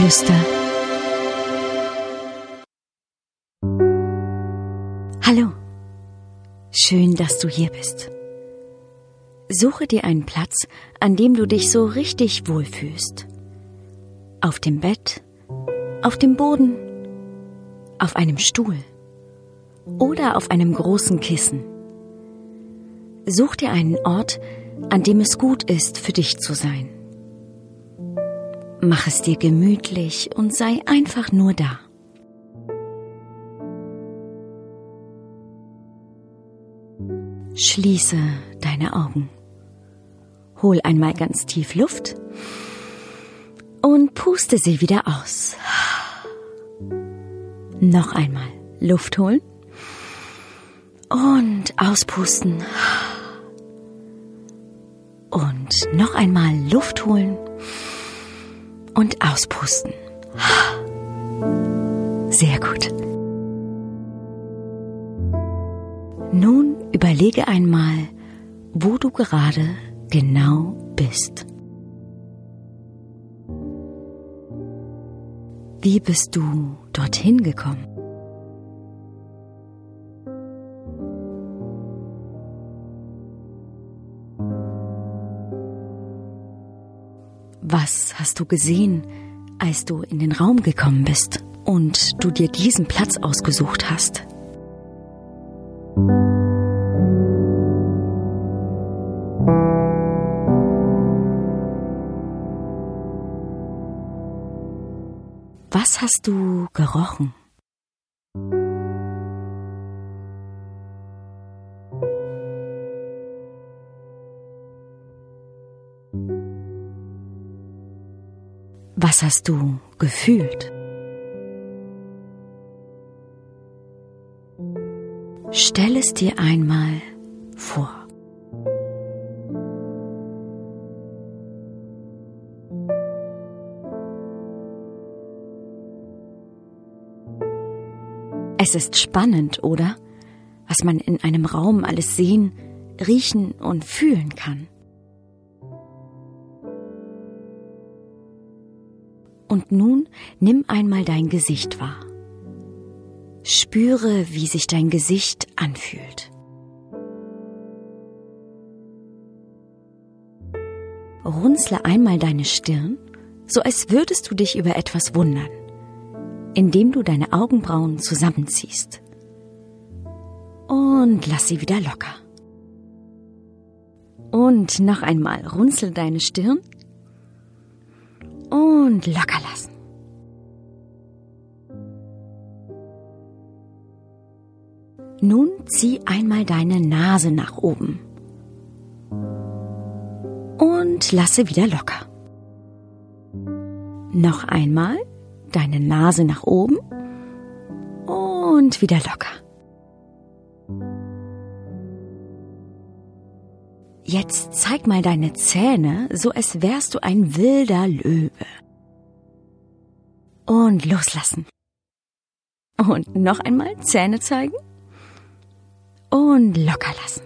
Herzensgeflüster. Hallo, schön, dass du hier bist. Suche dir einen Platz, an dem du dich so richtig wohlfühlst. Auf dem Bett, auf dem Boden, auf einem Stuhl oder auf einem großen Kissen. Such dir einen Ort, an dem es gut ist, für dich zu sein. Mach es dir gemütlich und sei einfach nur da. Schließe deine Augen. Hol einmal ganz tief Luft und puste sie wieder aus. Noch einmal Luft holen und auspusten. Und noch einmal Luft holen und auspusten. Sehr gut. Nun überlege einmal, wo du gerade genau bist. Wie bist du dorthin gekommen? Was hast du gesehen, als du in den Raum gekommen bist und du dir diesen Platz ausgesucht hast? Was hast du gerochen? Was hast du gefühlt? Stell es dir einmal vor. Es ist spannend, oder? Was man in einem Raum alles sehen, riechen und fühlen kann. Und nun nimm einmal dein Gesicht wahr. Spüre, wie sich dein Gesicht anfühlt. Runzle einmal deine Stirn, so als würdest du dich über etwas wundern, indem du deine Augenbrauen zusammenziehst. Und lass sie wieder locker. Und noch einmal runzel deine Stirn und locker lassen. Nun zieh einmal deine Nase nach oben und lasse wieder locker. Noch einmal deine Nase nach oben und wieder locker. Jetzt zeig mal deine Zähne, so als wärst du ein wilder Löwe. Und loslassen. Und noch einmal Zähne zeigen. Und locker lassen.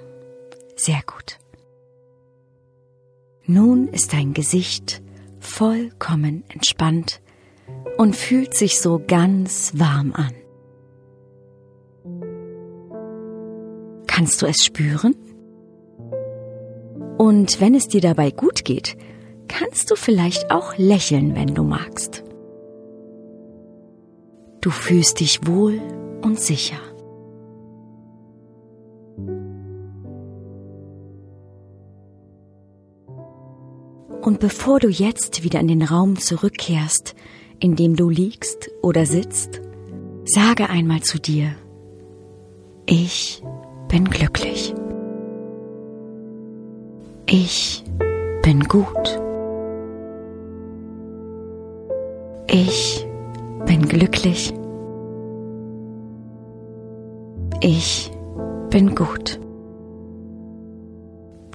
Sehr gut. Nun ist dein Gesicht vollkommen entspannt und fühlt sich so ganz warm an. Kannst du es spüren? Und wenn es dir dabei gut geht, kannst du vielleicht auch lächeln, wenn du magst. Du fühlst dich wohl und sicher. Und bevor du jetzt wieder in den Raum zurückkehrst, in dem du liegst oder sitzt, sage einmal zu dir, ich bin glücklich. Ich bin gut. Ich bin glücklich. Ich bin gut.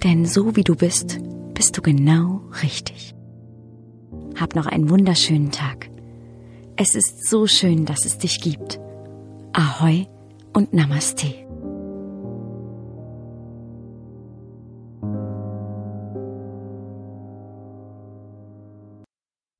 Denn so wie du bist, bist du genau richtig. Hab noch einen wunderschönen Tag. Es ist so schön, dass es dich gibt. Ahoi und Namaste.